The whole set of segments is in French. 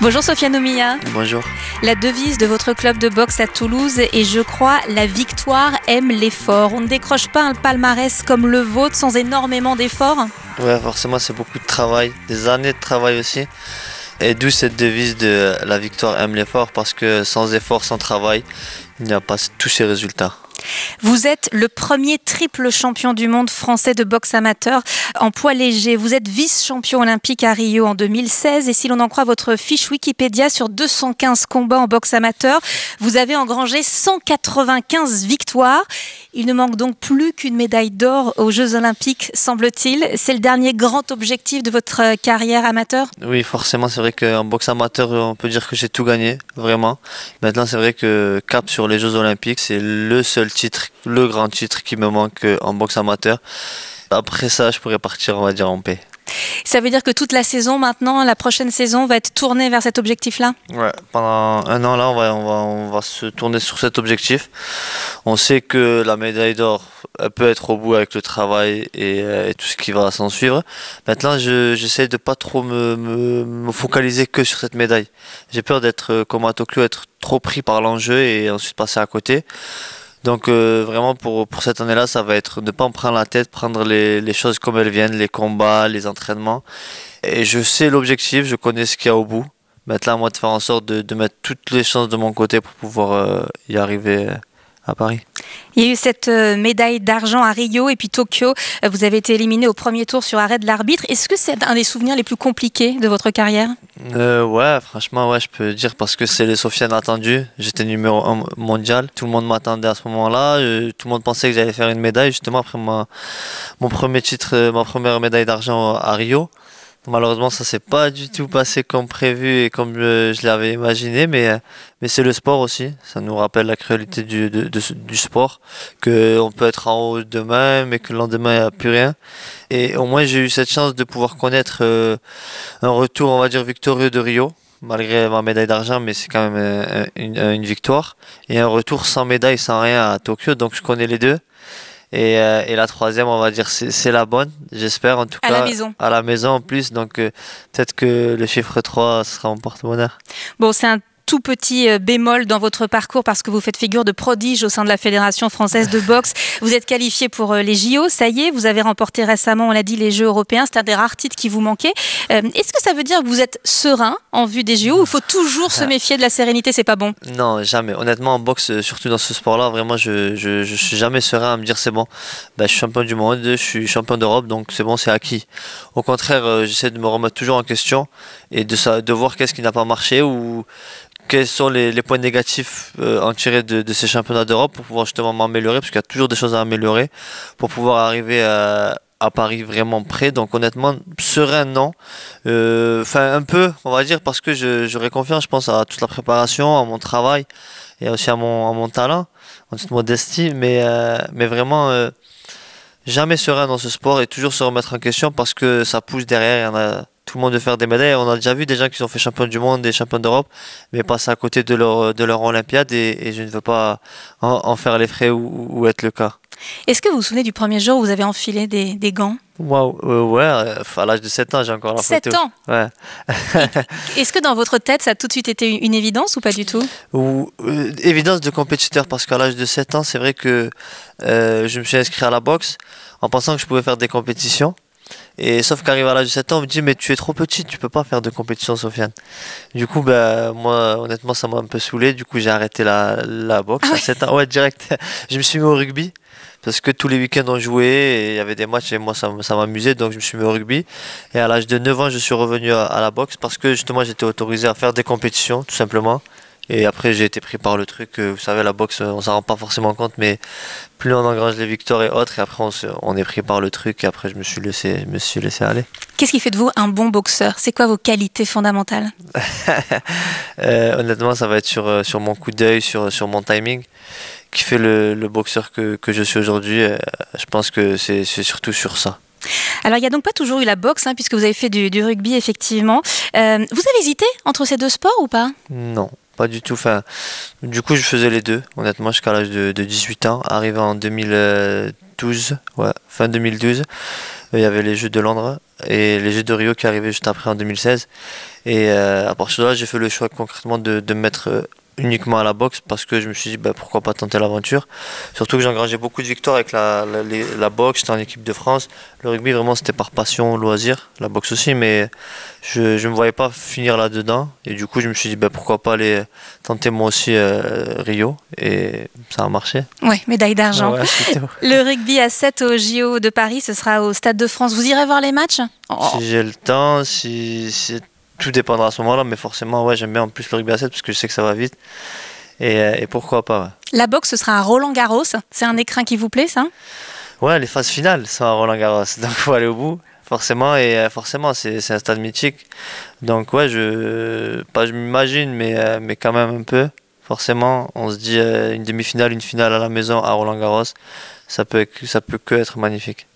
Bonjour Sofiane Omiya. Bonjour. La devise de votre club de boxe à Toulouse est, je crois, la victoire aime l'effort. On ne décroche pas un palmarès comme le vôtre sans énormément d'efforts? Ouais, forcément, c'est beaucoup de travail, des années de travail aussi. Et d'où cette devise de la victoire aime l'effort, parce que sans effort, sans travail, il n'y a pas tous ces résultats. Vous êtes le premier triple champion du monde français de boxe amateur en poids léger. Vous êtes vice-champion olympique à Rio en 2016 et si l'on en croit votre fiche Wikipédia sur 215 combats en boxe amateur, vous avez engrangé 195 victoires. Il ne manque donc plus qu'une médaille d'or aux Jeux olympiques, semble-t-il. C'est le dernier grand objectif de votre carrière amateur? Oui, forcément, c'est vrai qu'en boxe amateur, on peut dire que j'ai tout gagné, vraiment. Maintenant, c'est vrai que cap sur les Jeux olympiques, c'est le seul titre, le grand titre qui me manque en boxe amateur. Après ça, je pourrais partir, on va dire, en paix. Ça veut dire que toute la saison maintenant, la prochaine saison, va être tournée vers cet objectif-là? Ouais, pendant un an là, on va, on, va, on va se tourner sur cet objectif. On sait que la médaille d'or peut être au bout avec le travail et, et tout ce qui va s'en suivre. Maintenant, j'essaie de pas trop me, me, me, focaliser que sur cette médaille. J'ai peur d'être comme à Tokyo, être trop pris par l'enjeu et ensuite passer à côté. Donc euh, vraiment pour, cette année-là, ça va être ne pas en prendre la tête, prendre les, choses comme elles viennent, les combats, les entraînements. Et je sais l'objectif, je connais ce qu'il y a au bout. Maintenant, moi de faire en sorte de, de, mettre toutes les chances de mon côté pour pouvoir euh, y arriver à Paris. Il y a eu cette euh, médaille d'argent à Rio et puis Tokyo. Vous avez été éliminé au premier tour sur arrêt de l'arbitre. Est-ce que c'est un des souvenirs les plus compliqués de votre carrière? Euh, Ouais, franchement, ouais, je peux dire parce que c'est les Sofiane attendus. J'étais numéro 1 mondial. Tout le monde m'attendait à ce moment-là. Euh, tout le monde pensait que j'allais faire une médaille justement après mon premier titre, ma première médaille d'argent à Rio. Malheureusement, ça s'est pas du tout passé comme prévu et comme je, je l'avais imaginé, mais, mais c'est le sport aussi. Ça nous rappelle la cruauté du, du sport, qu'on peut être en haut demain, mais que le lendemain, il n'y a plus rien. Et au moins, j'ai eu cette chance de pouvoir connaître euh, un retour, on va dire, victorieux de Rio, malgré ma médaille d'argent, mais c'est quand même une, victoire. Et un retour sans médaille, sans rien à Tokyo, donc je connais les deux. Et, euh, et, la troisième, on va dire, c'est la bonne, j'espère en tout à cas. À la maison. À la maison en plus, donc euh, peut-être que le chiffre 3 sera en porte-bonheur. Bon, c'est un tout petit euh, bémol dans votre parcours parce que vous faites figure de prodige au sein de la Fédération française de boxe. Vous êtes qualifié pour les JO, ça y est, vous avez remporté récemment, on l'a dit, les Jeux européens. C'est un des rares titres qui vous manquait. Est-ce que ça veut dire que vous êtes serein en vue des JO ou il faut toujours se méfier de la sérénité? C'est pas bon Non, jamais. Honnêtement, en boxe, surtout dans ce sport-là, vraiment, je, je, je, suis jamais serein à me dire c'est bon. Ben, je suis champion du monde, je suis champion d'Europe, donc c'est bon, c'est acquis. Au contraire, euh, j'essaie de me remettre toujours en question et de, de voir qu'est-ce qui n'a pas marché ou quels sont les, points négatifs euh, en tirés de, ces championnats d'Europe pour pouvoir justement m'améliorer, parce qu'il y a toujours des choses à améliorer, pour pouvoir arriver à, Paris vraiment prêt. Donc honnêtement, serein, non. Enfin, euh, un peu, on va dire, parce que j'aurais confiance, je pense, à toute la préparation, à mon travail et aussi à mon, talent, en toute modestie. Mais, euh, mais vraiment, euh, jamais serein dans ce sport et toujours se remettre en question parce que ça pousse derrière. Tout le monde de faire des médailles. On a déjà vu des gens qui ont fait champion du monde et champion d'Europe, mais passer à côté de leur, de leur Olympiade et, et je ne veux pas en, en faire les frais ou, ou, être le cas. Est-ce que vous vous souvenez du premier jour où vous avez enfilé des, des gants? Waouh, euh, ouais, à l'âge de 7 ans, j'ai encore la 7 photo. ans Ouais. Est-ce que dans votre tête, ça a tout de suite été une évidence ou pas du tout? Ou, euh, Évidence de compétiteur, parce qu'à l'âge de 7 ans, c'est vrai que euh, je me suis inscrit à la boxe en pensant que je pouvais faire des compétitions. Et sauf qu'arrive à l'âge de 7 ans, on me dit mais tu es trop petit, tu peux pas faire de compétition Sofiane. Du coup ben moi honnêtement ça m'a un peu saoulé, du coup j'ai arrêté la, la boxe à 7 ans. Ouais direct. je me suis mis au rugby parce que tous les week-ends on jouait et il y avait des matchs et moi ça, ça m'amusait donc je me suis mis au rugby. Et à l'âge de 9 ans je suis revenu à la boxe parce que justement j'étais autorisé à faire des compétitions tout simplement. Et après, j'ai été pris par le truc. Vous savez, la boxe, on s'en rend pas forcément compte, mais plus on engrange les victoires et autres, et après, on, se, on est pris par le truc. Et après, je me suis laissé, me suis laissé aller. Qu'est-ce qui fait de vous un bon boxeur? C'est quoi vos qualités fondamentales? Euh, Honnêtement, ça va être sur, sur mon coup d'œil, sur, sur mon timing, qui fait le, le boxeur que, que je suis aujourd'hui. Euh, je pense que c'est surtout sur ça. Alors, il n'y a donc pas toujours eu la boxe, hein, puisque vous avez fait du, du rugby, effectivement. Euh, vous avez hésité entre ces deux sports ou pas? Non pas du tout. Enfin, du coup, je faisais les deux, honnêtement, jusqu'à l'âge de, de, 18 ans. Arrivé en 2012, ouais, fin 2012, il y avait les Jeux de Londres. et les Jeux de Rio qui arrivaient juste après en 2016. Et à partir de là, j'ai fait le choix concrètement de, de me mettre uniquement à la boxe parce que je me suis dit bah, pourquoi pas tenter l'aventure. Surtout que j'ai engagé beaucoup de victoires avec la, la, boxe, j'étais en équipe de France. Le rugby vraiment c'était par passion, loisir, la boxe aussi, mais je ne me voyais pas finir là-dedans. Et du coup je me suis dit bah, pourquoi pas aller tenter moi aussi euh, Rio et ça a marché. Oui, médaille d'argent. le rugby à 7 au JO de Paris, ce sera au Stade de France. Vous irez voir les matchs? Si j'ai le temps, si, si tout dépendra à ce moment-là, mais forcément, ouais, j'aime bien en plus le rugby à 7 parce que je sais que ça va vite. Et, euh, pourquoi pas. La boxe, ce sera un Roland Garros. C'est un écrin qui vous plaît, ça? Ouais, les phases finales sont à Roland Garros. Donc, il faut aller au bout, forcément. Et euh, forcément, c'est un stade mythique. Donc, ouais, je, pas je m'imagine, mais, euh, mais quand même un peu. Forcément, on se dit une demi-finale, une finale à la maison à Roland Garros. Ça peut, ça peut que être magnifique.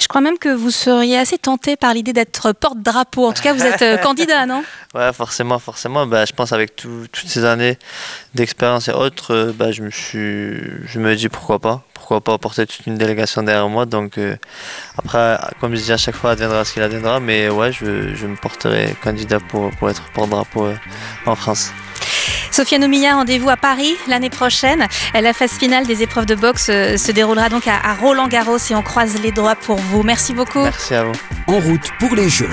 Je crois même que vous seriez assez tenté par l'idée d'être porte-drapeau. En tout cas, vous êtes euh, candidat, non? Ouais, forcément, forcément. Bah, je pense avec toutes ces années d'expérience et autres, euh, bah, je me suis, je me dis pourquoi pas, pourquoi pas porter toute une délégation derrière moi. Donc euh, après, comme je dis à chaque fois, adviendra ce qu'il adviendra. Mais ouais, je, me porterai candidat pour, pour être porte-drapeau en France. Sofiane Oumia, rendez-vous à Paris l'année prochaine. La phase finale des épreuves de boxe euh, se déroulera donc à Roland Garros et on croise les doigts pour vous. Merci beaucoup. Merci à vous. En route pour les Jeux.